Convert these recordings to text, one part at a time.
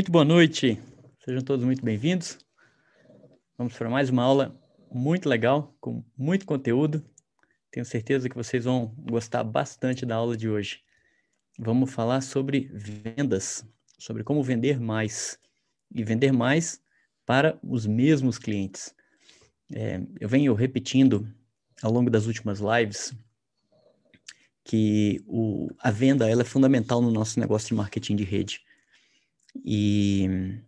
Muito boa noite, sejam todos muito bem-vindos. Vamos para mais uma aula muito legal, com muito conteúdo. Tenho certeza que vocês vão gostar bastante da aula de hoje. Vamos falar sobre vendas, sobre como vender mais e vender mais para os mesmos clientes. É, eu venho repetindo ao longo das últimas lives que o, a venda ela é fundamental no nosso negócio de marketing de rede. E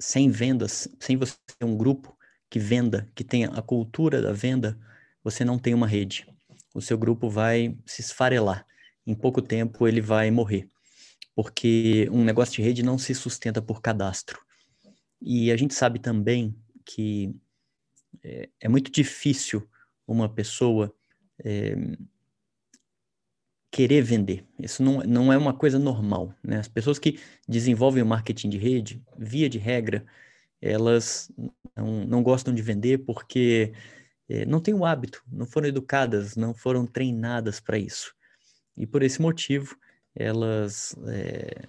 sem vendas, sem você ter um grupo que venda, que tenha a cultura da venda, você não tem uma rede. O seu grupo vai se esfarelar. Em pouco tempo ele vai morrer. Porque um negócio de rede não se sustenta por cadastro. E a gente sabe também que é, é muito difícil uma pessoa é, querer vender. Isso não, não é uma coisa normal. Né? As pessoas que desenvolvem o marketing de rede, via de regra, elas não, não gostam de vender porque é, não têm o hábito, não foram educadas, não foram treinadas para isso. E por esse motivo, elas é,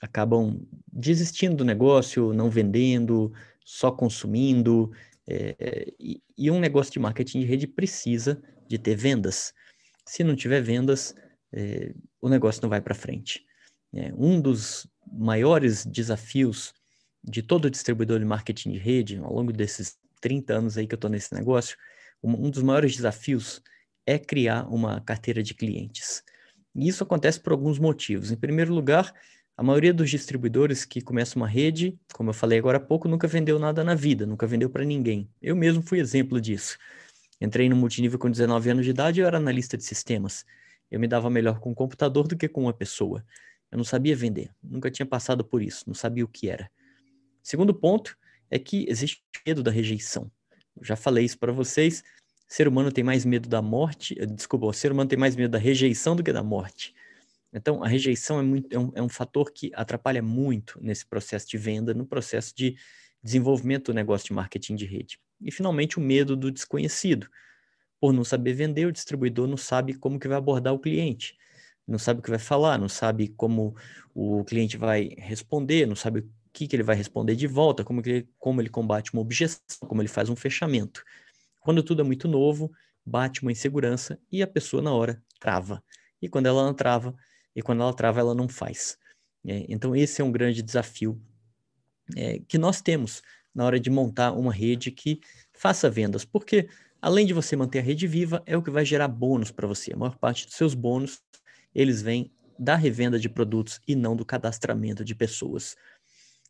acabam desistindo do negócio, não vendendo, só consumindo. É, e, e um negócio de marketing de rede precisa de ter vendas. Se não tiver vendas, é, o negócio não vai para frente. É, um dos maiores desafios de todo distribuidor de marketing de rede, ao longo desses 30 anos aí que eu estou nesse negócio, um, um, dos maiores desafios é criar uma carteira de clientes. E isso acontece por alguns motivos. Em primeiro lugar, a maioria dos distribuidores que começam uma rede, como eu falei agora há pouco, nunca vendeu nada na vida, nunca vendeu para ninguém. Eu mesmo fui exemplo disso. Entrei no multinível com 19 anos de idade e eu era analista de sistemas. Eu me dava melhor com um computador do que com uma pessoa. Eu não sabia vender, nunca tinha passado por isso, não sabia o que era. Segundo ponto é que existe medo da rejeição. Eu já falei isso para vocês. O ser humano tem mais medo da morte, eh, desculpa, o ser humano tem mais medo da rejeição do que da morte. Então, a rejeição é, muito, é, um, é um fator que atrapalha muito nesse processo de venda, no processo de desenvolvimento do negócio de marketing de rede. E, finalmente, o medo do desconhecido por não saber vender, o distribuidor não sabe como que vai abordar o cliente, não sabe o que vai falar, não sabe como o cliente vai responder, não sabe o que, que ele vai responder de volta, como, que ele, como ele combate uma objeção, como ele faz um fechamento. Quando tudo é muito novo, bate uma insegurança e a pessoa na hora trava. E quando ela não trava, e quando ela trava, ela não faz. É, então esse é um grande desafio é, que nós temos na hora de montar uma rede que faça vendas, porque Além de você manter a rede viva, é o que vai gerar bônus para você. A maior parte dos seus bônus, eles vêm da revenda de produtos e não do cadastramento de pessoas.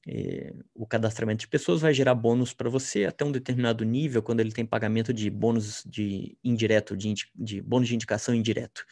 É, o cadastramento de pessoas vai gerar bônus para você até um determinado nível, quando ele tem pagamento de bônus de indireto, de, de bônus de indicação indireto.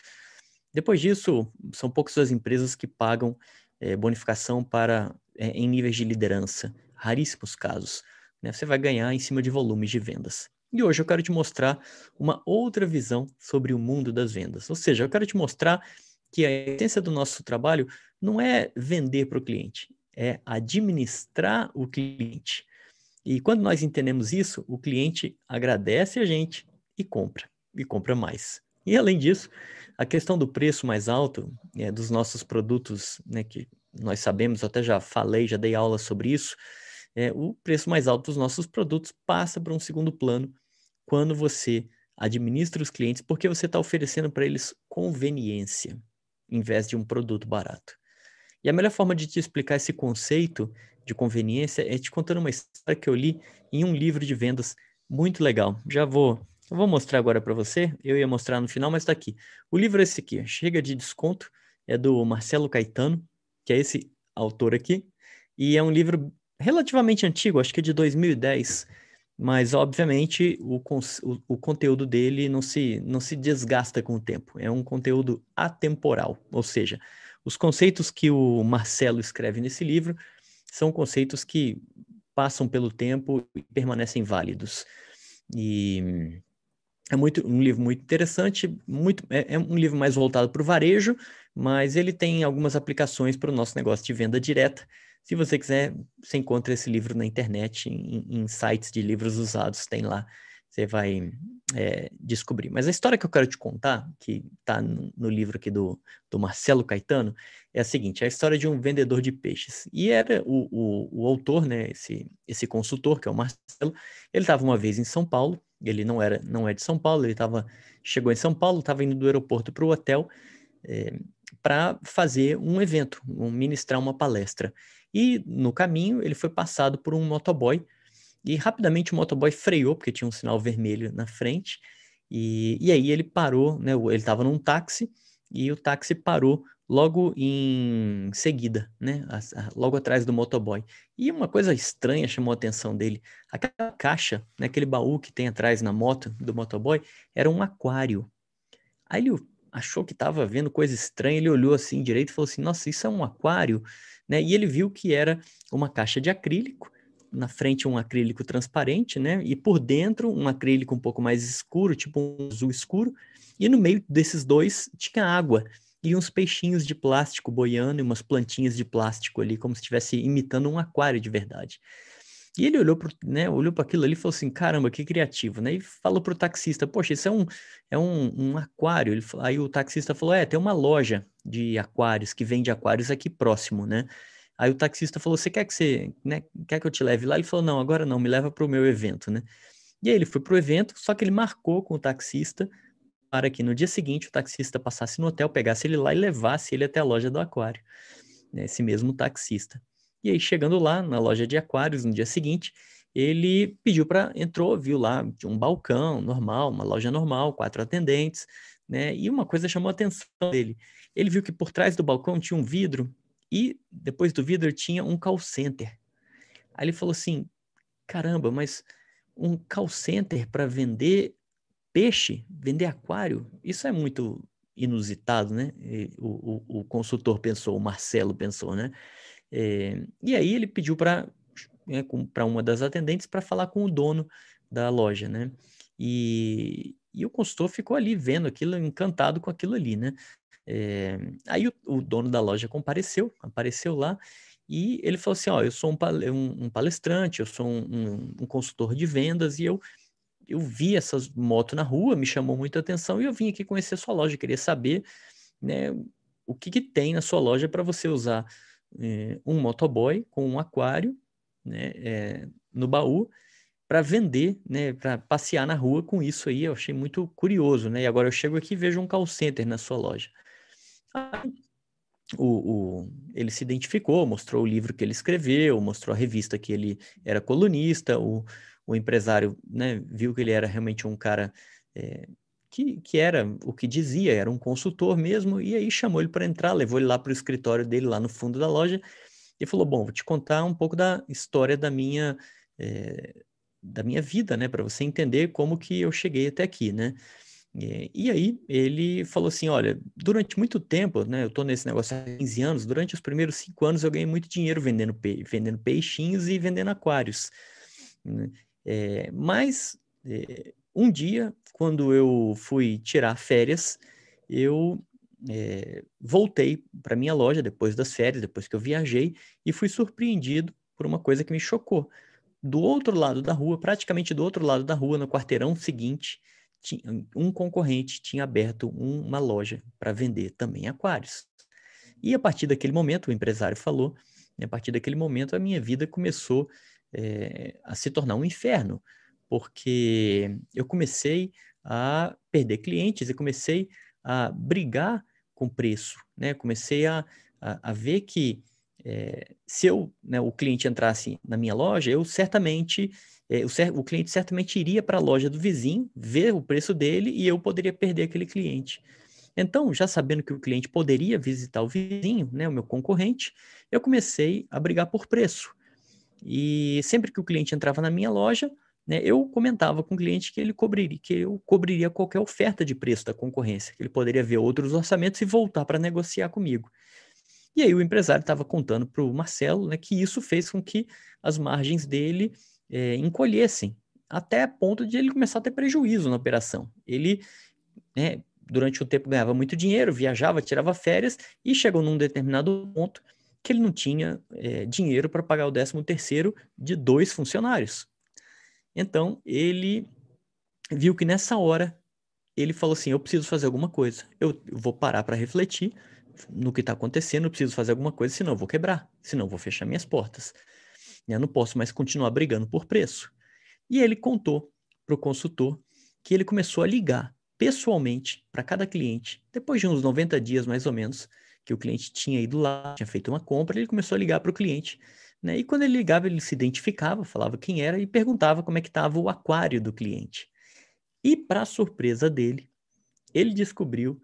Depois disso, são poucas as empresas que pagam é, bonificação para é, em níveis de liderança, raríssimos casos. Né? Você vai ganhar em cima de volumes de vendas. E hoje eu quero te mostrar uma outra visão sobre o mundo das vendas. Ou seja, eu quero te mostrar que a essência do nosso trabalho não é vender para o cliente, é administrar o cliente. E quando nós entendemos isso, o cliente agradece a gente e compra, e compra mais. E além disso, a questão do preço mais alto é, dos nossos produtos, né, que nós sabemos, eu até já falei, já dei aula sobre isso, é, o preço mais alto dos nossos produtos passa para um segundo plano quando você administra os clientes, porque você está oferecendo para eles conveniência, em vez de um produto barato. E a melhor forma de te explicar esse conceito de conveniência é te contando uma história que eu li em um livro de vendas muito legal. Já vou, vou mostrar agora para você. Eu ia mostrar no final, mas está aqui. O livro é esse aqui, Chega de Desconto, é do Marcelo Caetano, que é esse autor aqui, e é um livro relativamente antigo, acho que é de 2010, mas obviamente o, o, o, conteúdo dele não se, não se desgasta com o tempo, é um conteúdo atemporal, ou seja, os conceitos que o Marcelo escreve nesse livro são conceitos que passam pelo tempo e permanecem válidos. E é muito, um livro muito interessante, muito, é, é um livro mais voltado para o varejo, mas ele tem algumas aplicações para o nosso negócio de venda direta, se você quiser, você encontra esse livro na internet, em, em sites de livros usados, tem lá você vai é, descobrir. Mas a história que eu quero te contar, que está no, livro aqui do, do Marcelo Caetano, é a seguinte: é a história de um vendedor de peixes. E era o, o, o autor, né, esse, esse consultor, que é o Marcelo, ele estava uma vez em São Paulo, ele não era não é de São Paulo, ele tava, chegou em São Paulo, estava indo do aeroporto para o hotel é, para fazer um evento, um, ministrar uma palestra. E no caminho ele foi passado por um motoboy e rapidamente o motoboy freou, porque tinha um sinal vermelho na frente, e, e aí ele parou, né? Ele estava num táxi, e o táxi parou logo em seguida, né? Logo atrás do motoboy. E uma coisa estranha chamou a atenção dele. Aquela caixa, né? aquele baú que tem atrás na moto do motoboy, era um aquário. Aí ele achou que estava vendo coisa estranha, ele olhou assim direito e falou assim: Nossa, isso é um aquário, né? E ele viu que era uma caixa de acrílico na frente um acrílico transparente, né? E por dentro um acrílico um pouco mais escuro, tipo um azul escuro. E no meio desses dois tinha água e uns peixinhos de plástico boiando e umas plantinhas de plástico ali, como se estivesse imitando um aquário de verdade. E ele olhou para né, olhou aquilo ali e falou assim: caramba, que criativo, né? E falou para o taxista: poxa, isso é um, é um, um aquário. Ele, aí o taxista falou: é, tem uma loja de aquários que vende aquários aqui próximo, né? Aí o taxista falou: Você quer que você, né, quer que eu te leve lá? Ele falou: Não, agora não, me leva para o meu evento, né? E aí ele foi para o evento, só que ele marcou com o taxista para que no dia seguinte o taxista passasse no hotel, pegasse ele lá e levasse ele até a loja do aquário, né, esse mesmo taxista. E aí, chegando lá na loja de aquários no dia seguinte, ele pediu para entrou, viu lá um balcão normal, uma loja normal, quatro atendentes, né? E uma coisa chamou a atenção dele. Ele viu que por trás do balcão tinha um vidro e depois do vidro tinha um call center. Aí ele falou assim: caramba, mas um call center para vender peixe, vender aquário, isso é muito inusitado, né? O, o, o, consultor pensou, o Marcelo pensou, né? É, e aí ele pediu para né, para uma das atendentes para falar com o dono da loja, né? E, e o consultor ficou ali vendo aquilo, encantado com aquilo ali, né? É, aí o, o, dono da loja compareceu, apareceu lá e ele falou assim: Ó, eu sou um, um palestrante, eu sou um, um, consultor de vendas e eu, eu vi essas motos na rua, me chamou muita atenção e eu vim aqui conhecer a sua loja, queria saber né, o que, que tem na sua loja para você usar é, um motoboy com um aquário né, é, no baú para vender, né, para passear na rua com isso aí. Eu achei muito curioso, né? E agora eu chego aqui e vejo um call center na sua loja. O, o, ele se identificou, mostrou o livro que ele escreveu, mostrou a revista que ele era colunista, o, o empresário né, viu que ele era realmente um cara é, que, que era o que dizia, era um consultor mesmo, e aí chamou ele para entrar, levou ele lá para o escritório dele, lá no fundo da loja, e falou: Bom, vou te contar um pouco da história da minha. É, da minha vida, né, para você entender como que eu cheguei até aqui, né? E, e, aí ele falou assim, olha, durante muito tempo, né, eu estou nesse negócio há 15 anos, durante os primeiros cinco anos eu ganhei muito dinheiro vendendo, pe vendendo peixinhos e vendendo aquários. Né? É, mas é, um dia, quando eu fui tirar férias, eu é, voltei para minha loja depois das férias, depois que eu viajei, e fui surpreendido por uma coisa que me chocou. Do outro lado da rua, praticamente do outro lado da rua, no quarteirão seguinte, um concorrente tinha aberto uma loja para vender também aquários. E a partir daquele momento, o empresário falou, a partir daquele momento a minha vida começou é, a se tornar um inferno, porque eu comecei a perder clientes e comecei a brigar com preço, né? Comecei a, a, a ver que é, se eu, né, o cliente entrasse na minha loja, eu certamente é, o, o, cliente certamente iria para a loja do vizinho, ver o preço dele e eu poderia perder aquele cliente. Então, já sabendo que o cliente poderia visitar o vizinho, né, o meu concorrente, eu comecei a brigar por preço. E sempre que o cliente entrava na minha loja, né, eu comentava com o cliente que ele cobriria, que eu cobriria qualquer oferta de preço da concorrência, que ele poderia ver outros orçamentos e voltar para negociar comigo. E aí o empresário estava contando para o Marcelo né, que isso fez com que as margens dele é, encolhessem, até ponto de ele começar a ter prejuízo na operação. Ele, né, durante o tempo, ganhava muito dinheiro, viajava, tirava férias e chegou num determinado ponto que ele não tinha é, dinheiro para pagar o 13 terceiro de dois funcionários. Então, ele viu que nessa hora ele falou assim: eu preciso fazer alguma coisa, eu vou parar para refletir no que está acontecendo, eu preciso fazer alguma coisa, senão eu vou quebrar, senão eu vou fechar minhas portas. Eu não posso mais continuar brigando por preço. E ele contou para o consultor que ele começou a ligar pessoalmente para cada cliente, depois de uns 90 dias mais ou menos, que o cliente tinha ido lá, tinha feito uma compra, ele começou a ligar para o cliente. Né? E quando ele ligava, ele se identificava, falava quem era e perguntava como é que estava o aquário do cliente. E, para surpresa dele, ele descobriu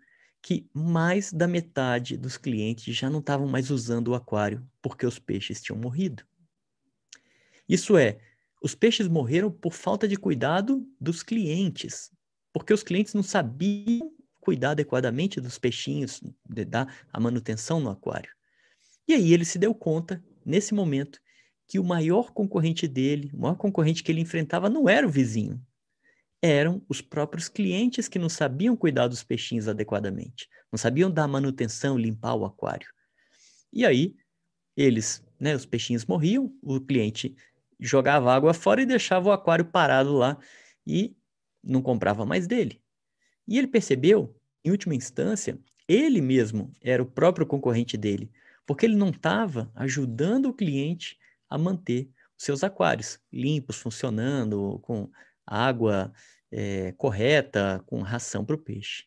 que mais da metade dos clientes já não estavam mais usando o aquário porque os peixes tinham morrido. Isso é, os peixes morreram por falta de cuidado dos clientes, porque os clientes não sabiam cuidar adequadamente dos peixinhos, de dar a manutenção no aquário. E aí ele se deu conta, nesse momento, que o maior concorrente dele, o maior concorrente que ele enfrentava não era o vizinho, eram os próprios clientes que não sabiam cuidar dos peixinhos adequadamente, não sabiam dar manutenção, limpar o aquário. E aí, eles, né, os peixinhos morriam, o cliente jogava água fora e deixava o aquário parado lá e não comprava mais dele. E ele percebeu, em última instância, ele mesmo era o próprio concorrente dele, porque ele não estava ajudando o cliente a manter seus aquários limpos, funcionando, com água é, correta, com ração para o peixe.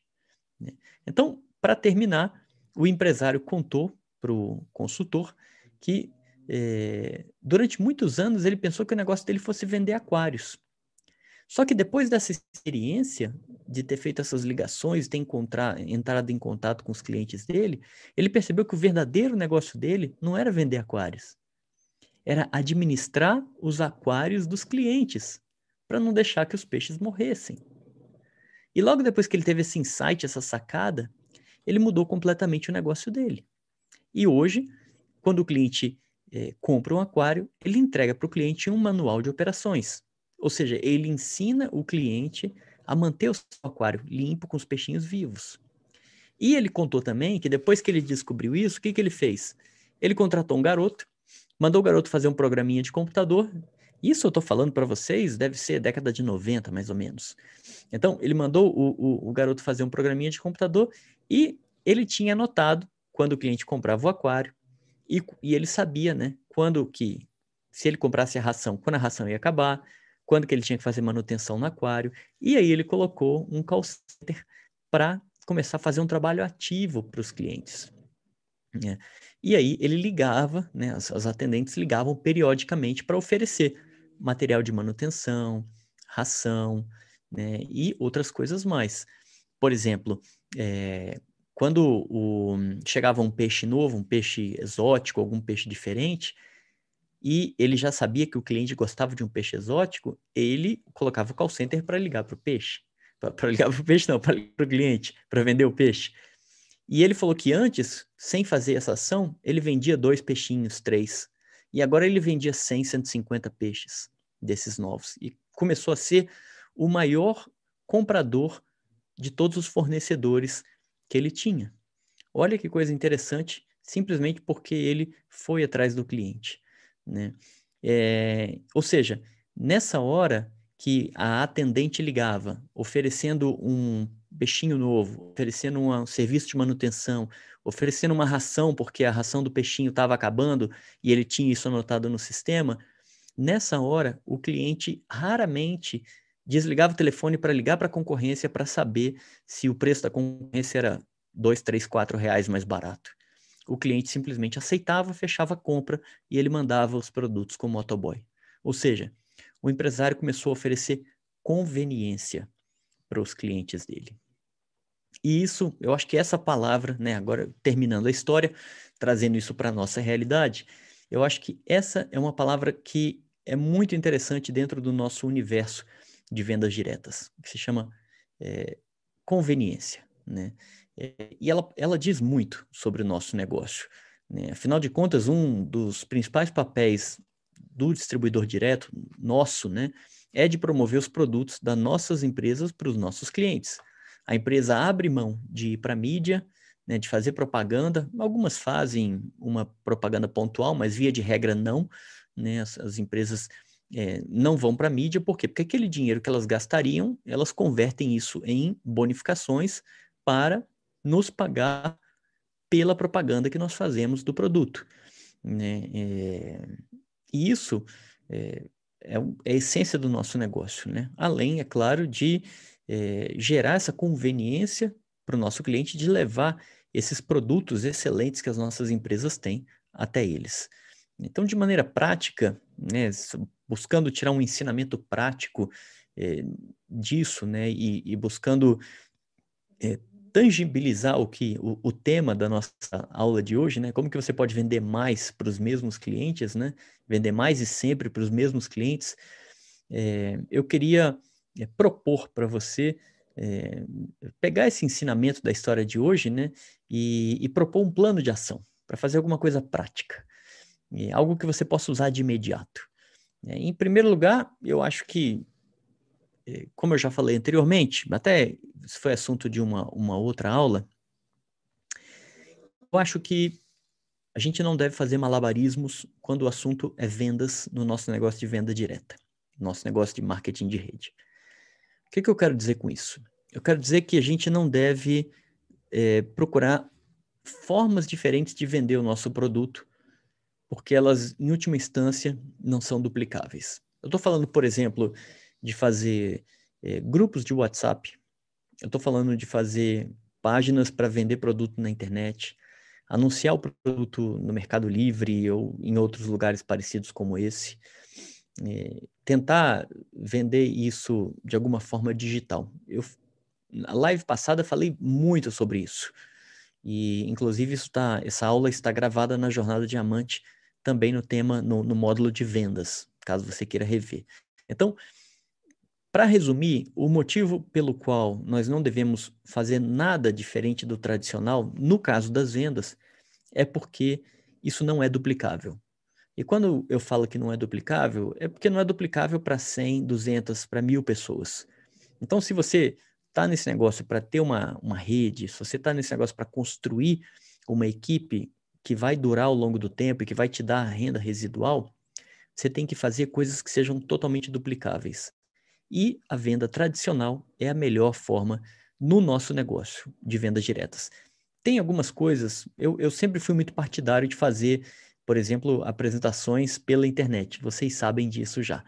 Né? Então, para terminar, o empresário contou para o consultor que é, durante muitos anos ele pensou que o negócio dele fosse vender aquários. Só que depois dessa experiência de ter feito essas ligações, ter entrado em contato com os clientes dele, ele percebeu que o verdadeiro negócio dele não era vender aquários, era administrar os aquários dos clientes para não deixar que os peixes morressem. E logo depois que ele teve esse insight, essa sacada, ele mudou completamente o negócio dele. E hoje, quando o cliente é, compra um aquário, ele entrega para o cliente um manual de operações. Ou seja, ele ensina o cliente a manter o seu aquário limpo com os peixinhos vivos. E ele contou também que depois que ele descobriu isso, o que, que ele fez? Ele contratou um garoto, mandou o garoto fazer um programinha de computador isso eu estou falando para vocês, deve ser década de 90, mais ou menos. Então, ele mandou o, o, o, garoto fazer um programinha de computador e ele tinha anotado quando o cliente comprava o aquário e, e ele sabia, né, quando que, se ele comprasse a ração, quando a ração ia acabar, quando que ele tinha que fazer manutenção no aquário. E aí ele colocou um call center para começar a fazer um trabalho ativo para os clientes. Né? E aí ele ligava, né, as, as atendentes ligavam periodicamente para oferecer material de manutenção, ração, né, e outras coisas mais. Por exemplo, é, quando o, chegava um peixe novo, um peixe exótico, algum peixe diferente, e ele já sabia que o cliente gostava de um peixe exótico, ele colocava o call center para ligar para o peixe. Para ligar para o peixe, não, para ligar para o cliente, para vender o peixe. E ele falou que antes, sem fazer essa ação, ele vendia dois peixinhos, três. E agora ele vendia 100, 150 peixes desses novos. E começou a ser o maior comprador de todos os fornecedores que ele tinha. Olha que coisa interessante, simplesmente porque ele foi atrás do cliente. Né? É, ou seja, nessa hora que a atendente ligava, oferecendo um peixinho novo, oferecendo um serviço de manutenção, oferecendo uma ração, porque a ração do peixinho estava acabando e ele tinha isso anotado no sistema, nessa hora o cliente raramente desligava o telefone para ligar para a concorrência para saber se o preço da concorrência era dois, três, quatro reais mais barato. O cliente simplesmente aceitava, fechava a compra e ele mandava os produtos com o motoboy. Ou seja, o empresário começou a oferecer conveniência para os clientes dele. E isso, eu acho que essa palavra, né, agora terminando a história, trazendo isso para a nossa realidade, eu acho que essa é uma palavra que é muito interessante dentro do nosso universo de vendas diretas, que se chama é, conveniência, né? É, e ela, ela diz muito sobre o nosso negócio. Né? Afinal de contas, um dos principais papéis do distribuidor direto, nosso, né, é de promover os produtos das nossas empresas para os nossos clientes. A empresa abre mão de ir para a mídia, né, de fazer propaganda. Algumas fazem uma propaganda pontual, mas via de regra não. Né? As, as empresas é, não vão para a mídia, por quê? Porque aquele dinheiro que elas gastariam, elas convertem isso em bonificações para nos pagar pela propaganda que nós fazemos do produto. Né? É, e isso é, é, é, a essência do nosso negócio, né? além, é claro, de é, gerar essa conveniência para o nosso cliente de levar esses produtos excelentes que as nossas empresas têm até eles. Então, de maneira prática, né, buscando tirar um ensinamento prático é, disso, né, e, e buscando é, tangibilizar o que o, o, tema da nossa aula de hoje, né, como que você pode vender mais para os mesmos clientes, né, vender mais e sempre para os mesmos clientes, é, eu queria propor para você pegar esse ensinamento da história de hoje, né, e, e propor um plano de ação para fazer alguma coisa prática é algo que você possa usar de imediato. É, em primeiro lugar, eu acho que, é, como eu já falei anteriormente, até isso foi assunto de uma, uma outra aula, eu acho que a gente não deve fazer malabarismos quando o assunto é vendas no nosso negócio de venda direta, nosso negócio de marketing de rede. O que, que eu quero dizer com isso? Eu quero dizer que a gente não deve é, procurar formas diferentes de vender o nosso produto porque elas, em última instância, não são duplicáveis. Eu estou falando, por exemplo, de fazer é, grupos de WhatsApp, eu estou falando de fazer páginas para vender produto na internet, anunciar o produto no Mercado Livre ou em outros lugares parecidos como esse, é, tentar vender isso de alguma forma digital. Eu, na live passada falei muito sobre isso. E, inclusive, tá, essa aula está gravada na Jornada Diamante também no tema, no, no módulo de vendas, caso você queira rever. Então, para resumir, o motivo pelo qual nós não devemos fazer nada diferente do tradicional, no caso das vendas, é porque isso não é duplicável. E quando eu falo que não é duplicável, é porque não é duplicável para 100, 200, para mil pessoas. Então, se você está nesse negócio para ter uma, uma rede, se você está nesse negócio para construir uma equipe que vai durar ao longo do tempo e que vai te dar renda residual, você tem que fazer coisas que sejam totalmente duplicáveis. E a venda tradicional é a melhor forma no nosso negócio de vendas diretas. Tem algumas coisas, eu, eu sempre fui muito partidário de fazer, por exemplo, apresentações pela internet. Vocês sabem disso já.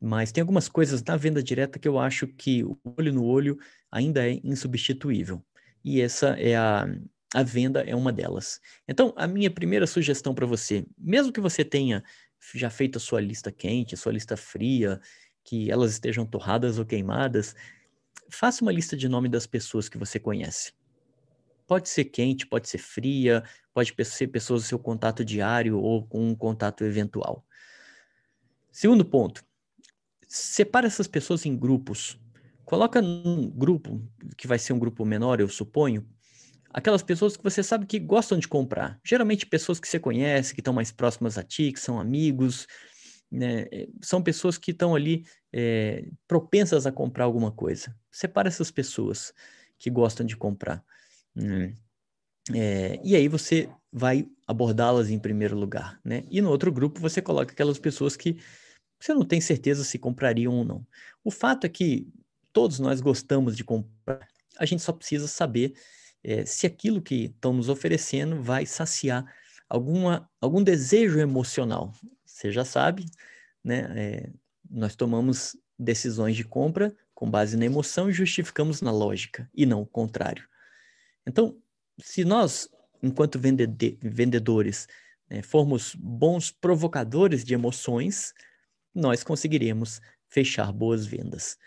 Mas tem algumas coisas na venda direta que eu acho que o olho no olho ainda é insubstituível. E essa é a, a venda é uma delas. Então, a minha primeira sugestão para você, mesmo que você tenha já feito a sua lista quente, a sua lista fria, que elas estejam torradas ou queimadas, faça uma lista de nome das pessoas que você conhece. Pode ser quente, pode ser fria, pode ser pessoas do seu contato diário ou com um contato eventual. Segundo ponto, separe essas pessoas em grupos. Coloca num grupo, que vai ser um grupo menor, eu suponho, aquelas pessoas que você sabe que gostam de comprar. Geralmente pessoas que você conhece, que estão mais próximas a ti, que são amigos, né? Eh, são pessoas que estão ali é, propensas a comprar alguma coisa. Separa essas pessoas que gostam de comprar. É, e aí você vai abordá-las em primeiro lugar, né? E no outro grupo você coloca aquelas pessoas que você não tem certeza se comprariam ou não. O fato é que todos nós gostamos de comprar, a gente só precisa saber é, se aquilo que estão nos oferecendo vai saciar alguma, algum desejo emocional. Você já sabe, né? É, nós tomamos decisões de compra com base na emoção e justificamos na lógica, e não o contrário. Então, se nós, enquanto vendedores, né, formos bons provocadores de emoções, nós conseguiremos fechar boas vendas.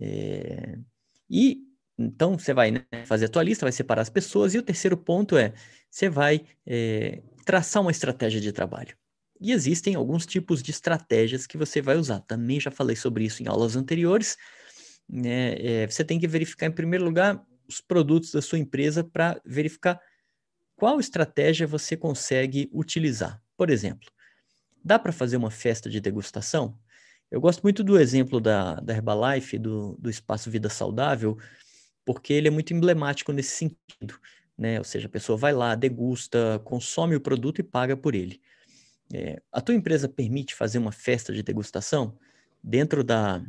É, e então, você vai né, fazer a tua lista, vai separar as pessoas, e o terceiro ponto é, você vai é, traçar uma estratégia de trabalho. E existem alguns tipos de estratégias que você vai usar. Também já falei sobre isso em aulas anteriores. Né? É, você tem que verificar, em primeiro lugar, os produtos da sua empresa para verificar qual estratégia você consegue utilizar. Por exemplo, dá para fazer uma festa de degustação? Eu gosto muito do exemplo da, da Herbalife, do, do Espaço Vida Saudável, porque ele é muito emblemático nesse sentido, né? Ou seja, a pessoa vai lá, degusta, consome o produto e paga por ele. É, a tua empresa permite fazer uma festa de degustação? Dentro da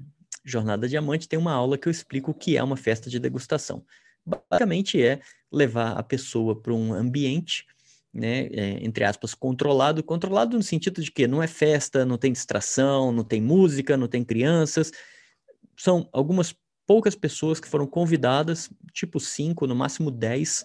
Jornada Diamante tem uma aula que eu explico o que é uma festa de degustação. Basicamente é levar a pessoa para um ambiente, né, é, entre aspas, controlado, controlado no sentido de que não é festa, não tem distração, não tem música, não tem crianças, são algumas poucas pessoas que foram convidadas, tipo cinco, no máximo dez,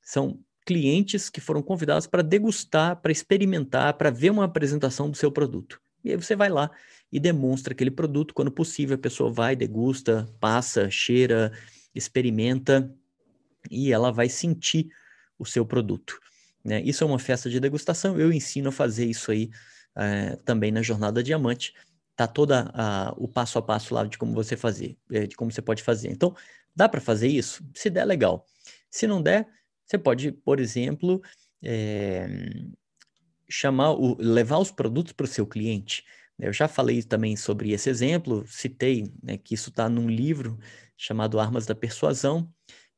são clientes que foram convidados para degustar, para experimentar, para ver uma apresentação do seu produto. E aí você vai lá e demonstra aquele produto. Quando possível, a pessoa vai, degusta, passa, cheira, experimenta e ela vai sentir o seu produto. Né? Isso é uma festa de degustação. Eu ensino a fazer isso aí é, também na Jornada Diamante. Tá toda o passo a passo lá de como você fazer, é, de como você pode fazer. Então, dá para fazer isso? Se der, legal. Se não der, você pode, por exemplo, é, chamar o, levar os produtos para o seu cliente. Eu já falei também sobre esse exemplo, citei né, que isso está num livro chamado Armas da Persuasão,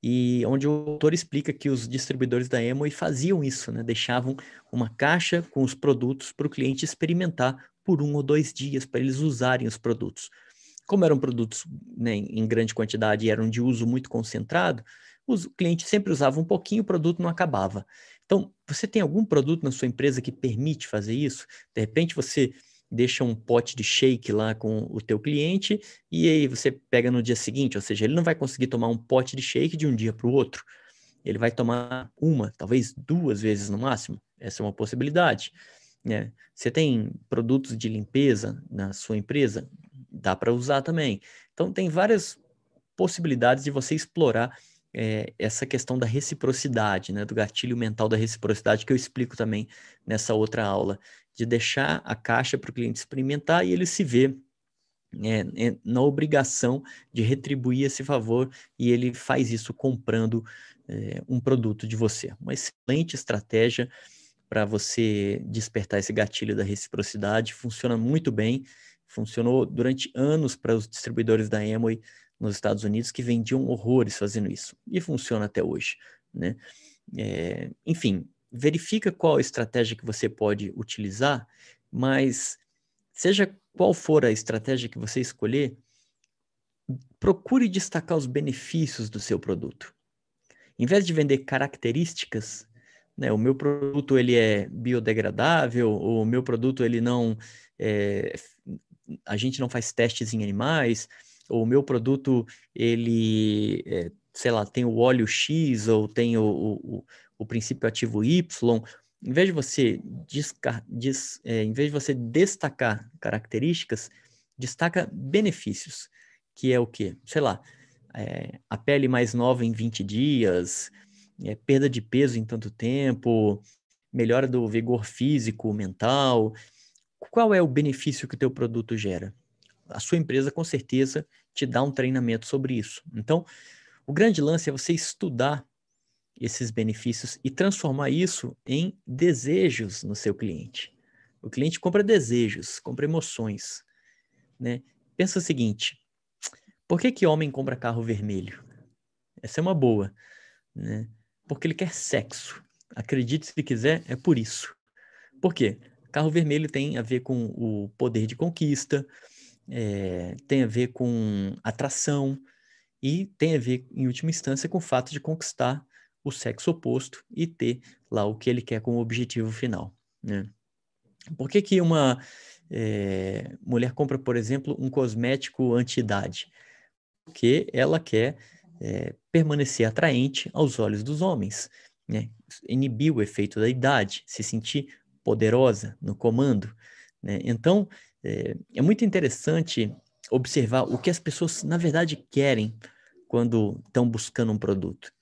e onde o autor explica que os distribuidores da Emoi faziam isso, né? deixavam uma caixa com os produtos para o cliente experimentar por um ou dois dias, para eles usarem os produtos. Como eram produtos né, em grande quantidade e eram de uso muito concentrado, os clientes sempre usavam um pouquinho, o produto não acabava. Então, você tem algum produto na sua empresa que permite fazer isso? De repente, você deixa um pote de shake lá com o teu cliente e aí você pega no dia seguinte, ou seja, ele não vai conseguir tomar um pote de shake de um dia para o outro. Ele vai tomar uma, talvez duas vezes no máximo. Essa é uma possibilidade. Né? Você tem produtos de limpeza na sua empresa? Dá para usar também. Então, tem várias possibilidades de você explorar é, essa questão da reciprocidade, né, do gatilho mental da reciprocidade, que eu explico também nessa outra aula, de deixar a caixa para o cliente experimentar e ele se vê é, é, na obrigação de retribuir esse favor e ele faz isso comprando é, um produto de você. Uma excelente estratégia para você despertar esse gatilho da reciprocidade, funciona muito bem, funcionou durante anos para os distribuidores da Amway nos Estados Unidos que vendiam horrores fazendo isso. E funciona até hoje, né? É, enfim, verifica qual estratégia que você pode utilizar, mas seja qual for a estratégia que você escolher, procure destacar os benefícios do seu produto. Em vez de vender características, né, o meu produto ele é biodegradável, o meu produto ele não, é, a gente não faz testes em animais, o meu produto, ele, é, sei lá, tem o óleo X ou tem o, o, o princípio ativo Y, em vez de você descar, des, é, em vez de você destacar características, destaca benefícios, que é o quê? Sei lá, é, a pele mais nova em 20 dias, é, perda de peso em tanto tempo, melhora do vigor físico, mental. Qual é o benefício que o teu produto gera? A sua empresa, com certeza, te dá um treinamento sobre isso. Então, o grande lance é você estudar esses benefícios e transformar isso em desejos no seu cliente. O cliente compra desejos, compra emoções, né? Pensa o seguinte: por que que homem compra carro vermelho? Essa é uma boa, né? Porque ele quer sexo. Acredite se quiser, é por isso. Por quê? Carro vermelho tem a ver com o poder de conquista, é, tem a ver com atração e tem a ver, em última instância, com o fato de conquistar o sexo oposto e ter lá o que ele quer como objetivo final. Né? Por que, que uma é, mulher compra, por exemplo, um cosmético anti-idade? Porque ela quer é, permanecer atraente aos olhos dos homens, né? inibir o efeito da idade, se sentir poderosa no comando. Né? Então, é, é muito interessante observar o que as pessoas, na verdade, querem quando estão buscando um produto.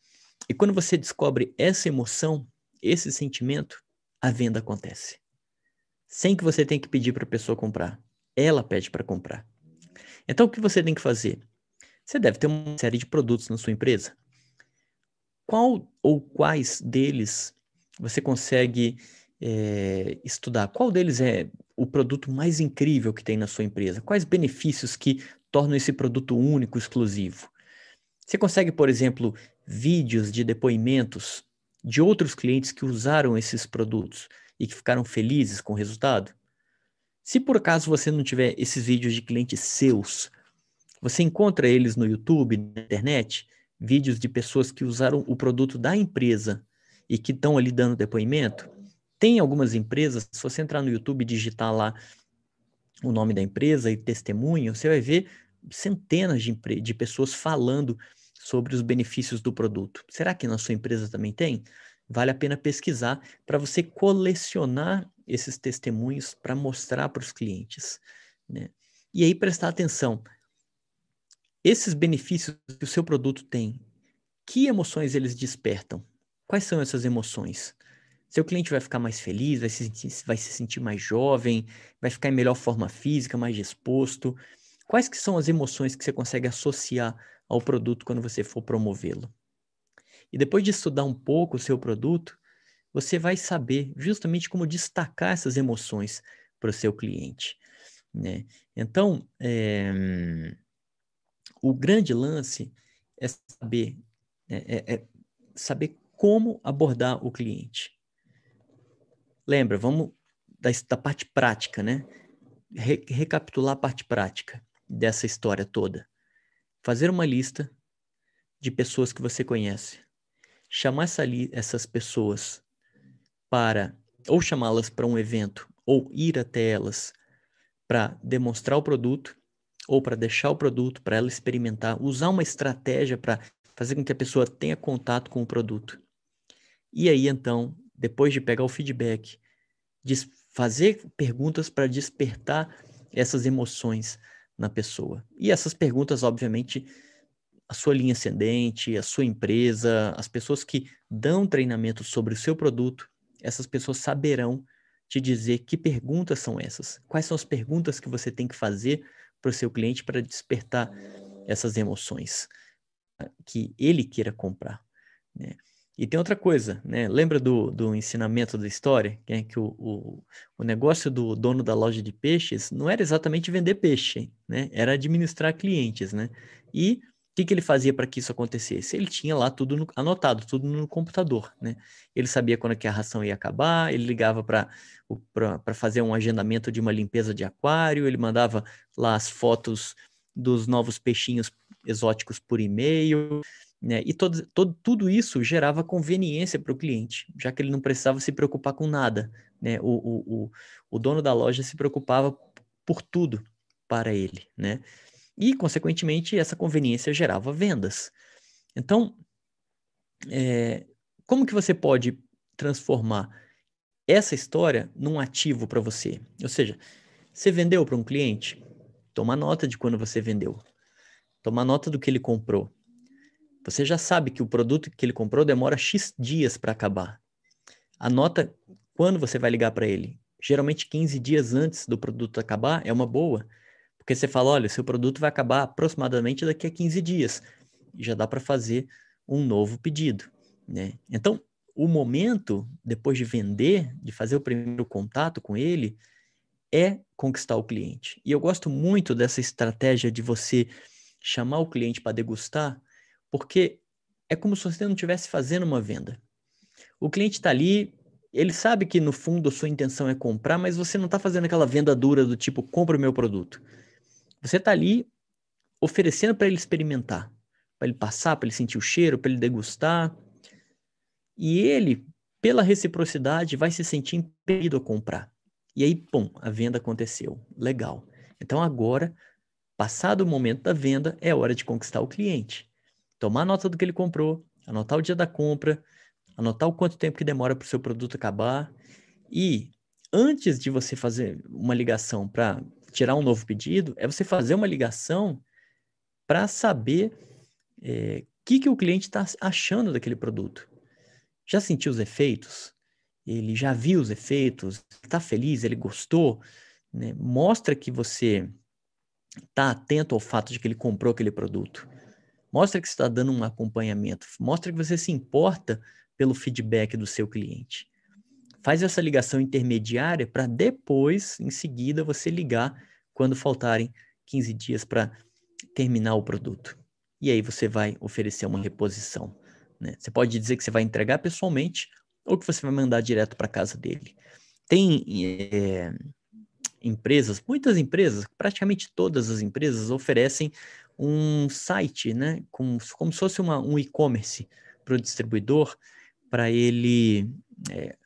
E quando você descobre essa emoção, esse sentimento, a venda acontece. Sem que você tenha que pedir para a pessoa comprar. Ela pede para comprar. Então, o que você tem que fazer? Você deve ter uma série de produtos na sua empresa. Qual ou quais deles você consegue é, estudar? Qual deles é o produto mais incrível que tem na sua empresa? Quais benefícios que tornam esse produto único, exclusivo? Você consegue, por exemplo, vídeos de depoimentos de outros clientes que usaram esses produtos e que ficaram felizes com o resultado? Se por acaso você não tiver esses vídeos de clientes seus, você encontra eles no YouTube, na internet, vídeos de pessoas que usaram o produto da empresa e que estão ali dando depoimento. Tem algumas empresas, se você entrar no YouTube e digitar lá o nome da empresa e testemunho, você vai ver centenas de, de pessoas falando sobre os benefícios do produto. Será que na sua empresa também tem? Vale a pena pesquisar para você colecionar esses testemunhos para mostrar para os clientes. Né? E aí prestar atenção. Esses benefícios que o seu produto tem, que emoções eles despertam? Quais são essas emoções? Seu cliente vai ficar mais feliz, vai se, sentir, vai se sentir mais jovem, vai ficar em melhor forma física, mais disposto. Quais que são as emoções que você consegue associar ao produto quando você for promovê-lo? E depois de estudar um pouco o seu produto, você vai saber justamente como destacar essas emoções para o seu cliente. Né? Então, é, o grande lance é saber, é, é saber como abordar o cliente. Lembra, vamos da, da parte prática, né? Re, recapitular a parte prática dessa história toda. Fazer uma lista de pessoas que você conhece. Chamar essa essas pessoas para ou chamá-las para um evento ou ir até elas para demonstrar o produto ou para deixar o produto para ela experimentar, usar uma estratégia para fazer com que a pessoa tenha contato com o produto. E aí então, depois de pegar o feedback, fazer perguntas para despertar essas emoções na pessoa. E essas perguntas, obviamente, a sua linha ascendente, a sua empresa, as pessoas que dão treinamento sobre o seu produto, essas pessoas saberão te dizer que perguntas são essas. Quais são as perguntas que você tem que fazer para o seu cliente para despertar essas emoções que ele queira comprar. Né? E tem outra coisa, né? Lembra do, do ensinamento da história? Que, é que o, o, o negócio do dono da loja de peixes não era exatamente vender peixe, né? Era administrar clientes, né? E que, que ele fazia para que isso acontecesse? Ele tinha lá tudo no, anotado, tudo no computador, né? Ele sabia quando que a ração ia acabar, ele ligava para fazer um agendamento de uma limpeza de aquário, ele mandava lá as fotos dos novos peixinhos exóticos por e-mail, né? E todo, todo, tudo isso gerava conveniência para o cliente, já que ele não precisava se preocupar com nada, né? O, o, o, o dono da loja se preocupava por tudo para ele, né? E, consequentemente, essa conveniência gerava vendas. Então, é, como que você pode transformar essa história num ativo para você? Ou seja, você vendeu para um cliente? Toma nota de quando você vendeu. Toma nota do que ele comprou. Você já sabe que o produto que ele comprou demora X dias para acabar. Anota quando você vai ligar para ele. Geralmente 15 dias antes do produto acabar é uma boa, porque você fala, olha, seu produto vai acabar aproximadamente daqui a 15 dias. E já dá para fazer um novo pedido, né? Então, o momento, depois de vender, de fazer o primeiro contato com ele, é conquistar o cliente. E eu gosto muito dessa estratégia de você chamar o cliente para degustar, porque é como se você não estivesse fazendo uma venda. O cliente está ali, ele sabe que no fundo a sua intenção é comprar, mas você não está fazendo aquela venda dura do tipo, compra o meu produto. Você está ali oferecendo para ele experimentar, para ele passar, para ele sentir o cheiro, para ele degustar. E ele, pela reciprocidade, vai se sentir impedido a comprar. E aí, pum, a venda aconteceu. Legal. Então agora, passado o momento da venda, é hora de conquistar o cliente. Tomar nota do que ele comprou, anotar o dia da compra, anotar o quanto tempo que demora para o seu produto acabar. E antes de você fazer uma ligação para tirar um novo pedido é você fazer uma ligação para saber o é, que, que o cliente está achando daquele produto. Já sentiu os efeitos? Ele já viu os efeitos? Está feliz? Ele gostou? Né? Mostra que você está atento ao fato de que ele comprou aquele produto. Mostra que você está dando um acompanhamento. Mostra que você se importa pelo feedback do seu cliente faz essa ligação intermediária para depois, em seguida, você ligar quando faltarem 15 dias para terminar o produto. E aí você vai oferecer uma reposição. Né? Você pode dizer que você vai entregar pessoalmente ou que você vai mandar direto para casa dele. tem é, empresas, muitas empresas, praticamente todas as empresas oferecem um site, né, como, como se fosse uma, um e-commerce para o distribuidor, para ele é,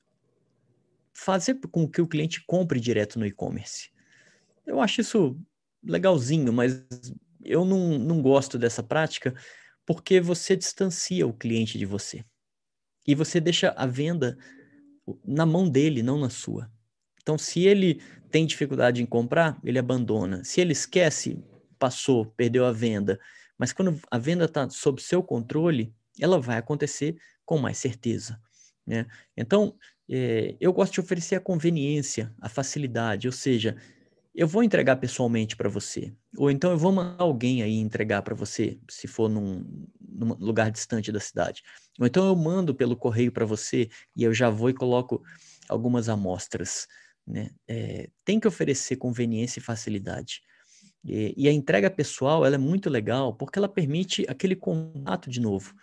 fazer com que o cliente compre direto no e-commerce. Eu acho isso legalzinho, mas eu não, não gosto dessa prática porque você distancia o cliente de você. E você deixa a venda na mão dele, não na sua. Então, se ele tem dificuldade em comprar, ele abandona. Se ele esquece, passou, perdeu a venda. Mas quando a venda está sob seu controle, ela vai acontecer com mais certeza. Né? Então, é, eu gosto de oferecer a conveniência, a facilidade, ou seja, eu vou entregar pessoalmente para você, ou então eu vou mandar alguém aí entregar para você, se for num, num, lugar distante da cidade, ou então eu mando pelo correio para você e eu já vou e coloco algumas amostras. Né? É, tem que oferecer conveniência e facilidade. E, e, a entrega pessoal ela é muito legal porque ela permite aquele contato de novo,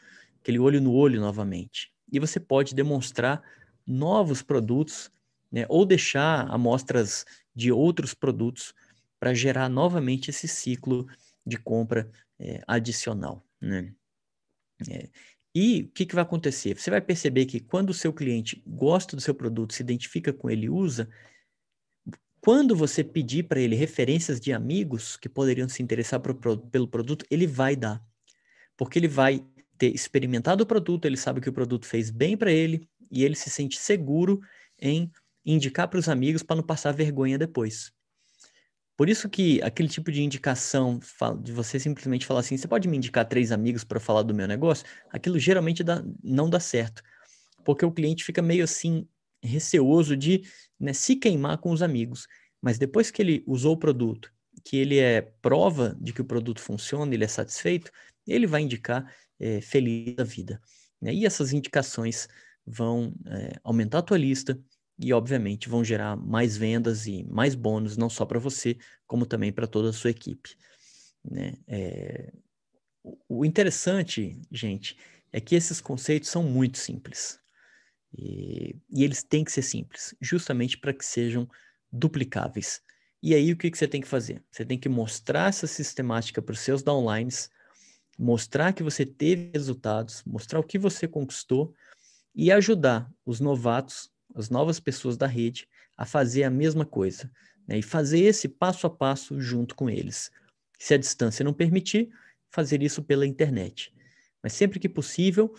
aquele olho no olho novamente. E você pode demonstrar novos produtos, né? ou deixar amostras de outros produtos para gerar novamente esse ciclo de compra é, adicional. Né? É, e o que, que vai acontecer? Você vai perceber que quando o seu cliente gosta do seu produto, se identifica com ele, usa, quando você pedir para ele referências de amigos que poderiam se interessar pro, pelo produto, ele vai dar. Porque ele vai ter experimentado o produto, ele sabe que o produto fez bem para ele e ele se sente seguro em indicar para os amigos para não passar vergonha depois. Por isso que aquele tipo de indicação de você simplesmente falar assim, você pode me indicar três amigos para falar do meu negócio, aquilo geralmente dá, não dá certo, porque o cliente fica meio assim receoso de né, se queimar com os amigos. Mas depois que ele usou o produto, que ele é prova de que o produto funciona, ele é satisfeito, ele vai indicar é, feliz da vida. Né? E essas indicações vão é, aumentar a tua lista, e, obviamente, vão gerar mais vendas e mais bônus, não só para você, como também para toda a sua equipe. Né? É... O interessante, gente, é que esses conceitos são muito simples. E, e eles têm que ser simples, justamente para que sejam duplicáveis. E aí, o que, que você tem que fazer? Você tem que mostrar essa sistemática para os seus downlines, mostrar que você teve resultados, mostrar o que você conquistou e ajudar os novatos as novas pessoas da rede a fazer a mesma coisa né? e fazer esse passo a passo junto com eles. Se a distância não permitir, fazer isso pela internet. Mas sempre que possível,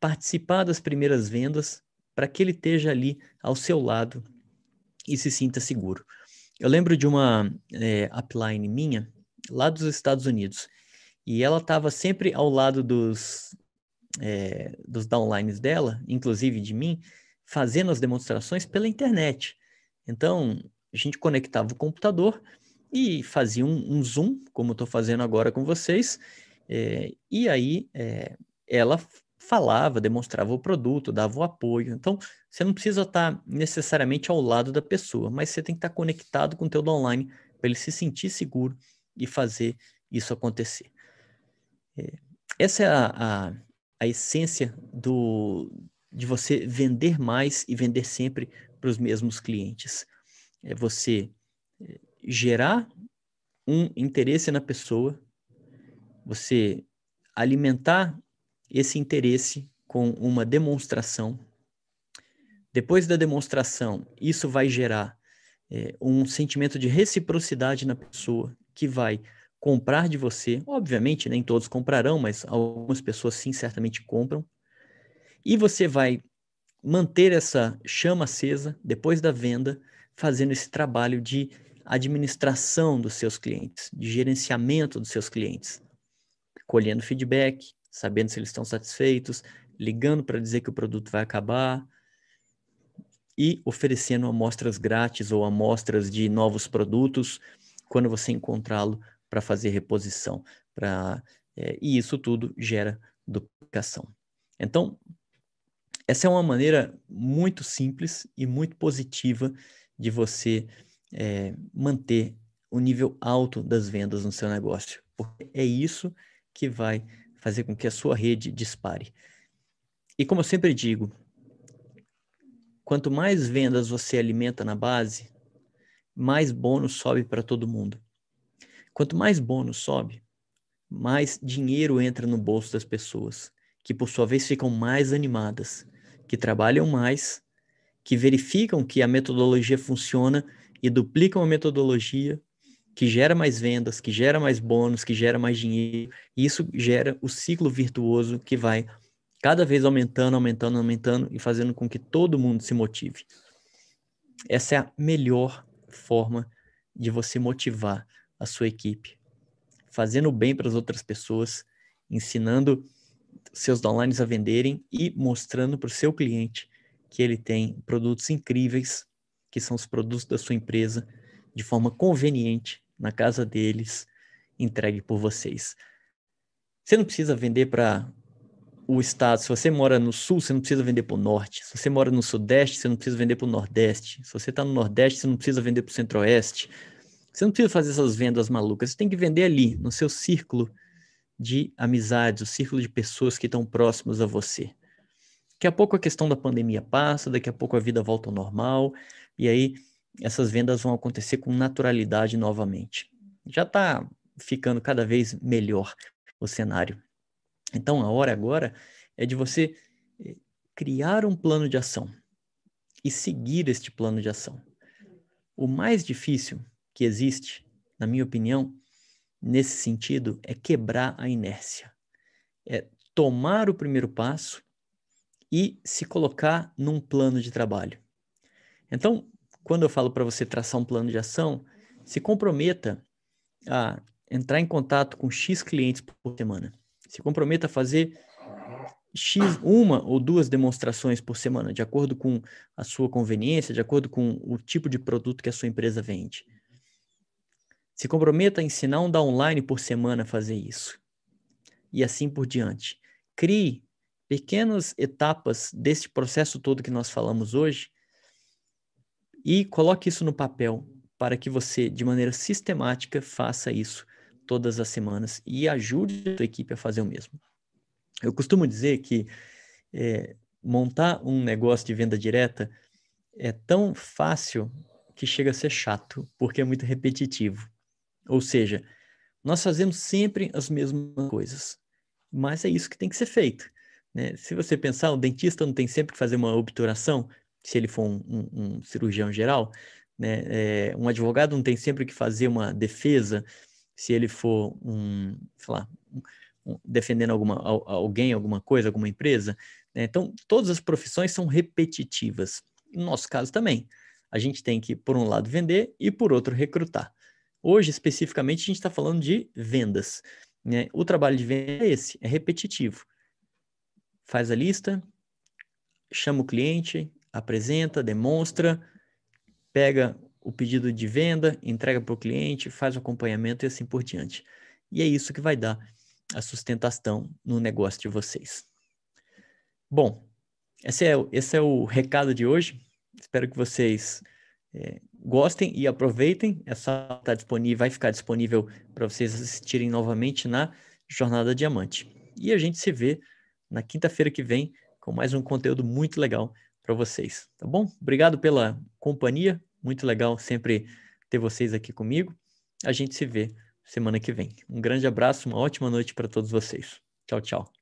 participar das primeiras vendas para que ele esteja ali ao seu lado e se sinta seguro. Eu lembro de uma é, upline minha lá dos Estados Unidos e ela estava sempre ao lado dos, é, dos downlines dela, inclusive de mim, fazendo as demonstrações pela internet. Então, a gente conectava o computador e fazia um, um Zoom, como estou fazendo agora com vocês, é, e aí é, ela falava, demonstrava o produto, dava o apoio. Então, você não precisa estar necessariamente ao lado da pessoa, mas você tem que estar conectado com o teu online para ele se sentir seguro e fazer isso acontecer. É, essa é a, a, a essência do, de você vender mais e vender sempre para os mesmos clientes. É você eh, gerar um interesse na pessoa, você alimentar esse interesse com uma demonstração. Depois da demonstração, isso vai gerar é, um sentimento de reciprocidade na pessoa que vai comprar de você. Obviamente, nem todos comprarão, mas algumas pessoas sim certamente compram. E você vai manter essa chama acesa depois da venda, fazendo esse trabalho de administração dos seus clientes, de gerenciamento dos seus clientes, colhendo feedback, sabendo se eles estão satisfeitos, ligando para dizer que o produto vai acabar e oferecendo amostras grátis ou amostras de novos produtos quando você encontrá-lo para fazer reposição. Pra, é, e isso tudo gera duplicação. Então, essa é uma maneira muito simples e muito positiva de você é, manter o nível alto das vendas no seu negócio, porque é isso que vai fazer com que a sua rede dispare. E como eu sempre digo, quanto mais vendas você alimenta na base, mais bônus sobe para todo mundo. Quanto mais bônus sobe, mais dinheiro entra no bolso das pessoas, que por sua vez ficam mais animadas, que trabalham mais, que verificam que a metodologia funciona e duplicam a metodologia, que gera mais vendas, que gera mais bônus, que gera mais dinheiro, e isso gera o ciclo virtuoso que vai cada vez aumentando, aumentando, aumentando e fazendo com que todo mundo se motive. Essa é a melhor forma de você motivar a sua equipe, fazendo bem para as outras pessoas, ensinando seus downlines a venderem e mostrando para o seu cliente que ele tem produtos incríveis, que são os produtos da sua empresa, de forma conveniente na casa deles, entregue por vocês. Você não precisa vender para o estado, se você mora no sul, você não precisa vender para o norte. Se você mora no sudeste, você não precisa vender para o nordeste. Se você está no nordeste, você não precisa vender para o centro-oeste. Você não precisa fazer essas vendas malucas. Você tem que vender ali, no seu círculo de amizades, o círculo de pessoas que estão próximos a você. Daqui a pouco a questão da pandemia passa, daqui a pouco a vida volta ao normal, e aí essas vendas vão acontecer com naturalidade novamente. Já está ficando cada vez melhor o cenário. Então, a hora agora é de você eh, criar um plano de ação e seguir este plano de ação. O mais difícil que existe, na minha opinião, nesse sentido, é quebrar a inércia. É tomar o primeiro passo e se colocar num plano de trabalho. Então, quando eu falo para você traçar um plano de ação, se comprometa a entrar em contato com X clientes por semana. Se comprometa a fazer X, uma ou duas demonstrações por semana, de acordo com a sua conveniência, de acordo com o tipo de produto que a sua empresa vende. Se comprometa a ensinar um downline por semana a fazer isso. E assim por diante. Crie pequenas etapas deste processo todo que nós falamos hoje e coloque isso no papel para que você, de maneira sistemática, faça isso todas as semanas e ajude a sua equipe a fazer o mesmo. Eu costumo dizer que é, montar um negócio de venda direta é tão fácil que chega a ser chato, porque é muito repetitivo. Ou seja, nós fazemos sempre as mesmas coisas, mas é isso que tem que ser feito. Né? Se você pensar, o dentista não tem sempre que fazer uma obturação, se ele for um, um, um cirurgião geral, né? É, um advogado não tem sempre que fazer uma defesa, se ele for um, sei lá, um, defendendo alguma, alguém, alguma coisa, alguma empresa. Né? Então, todas as profissões são repetitivas. No nosso caso também. A gente tem que, por um lado, vender e, por outro, recrutar. Hoje, especificamente, a gente está falando de vendas. Né? O trabalho de venda é esse, é repetitivo. Faz a lista, chama o cliente, apresenta, demonstra, pega o pedido de venda, entrega para o cliente, faz o acompanhamento e assim por diante. E é isso que vai dar a sustentação no negócio de vocês. Bom, esse é, esse é o recado de hoje. Espero que vocês é, gostem e aproveitem. Essa está disponível, vai ficar disponível para vocês assistirem novamente na Jornada Diamante. E a gente se vê na quinta-feira que vem com mais um conteúdo muito legal para vocês, tá bom? Obrigado pela companhia. Muito legal sempre ter vocês aqui comigo. A gente se vê semana que vem. Um grande abraço, uma ótima noite para todos vocês. Tchau, tchau.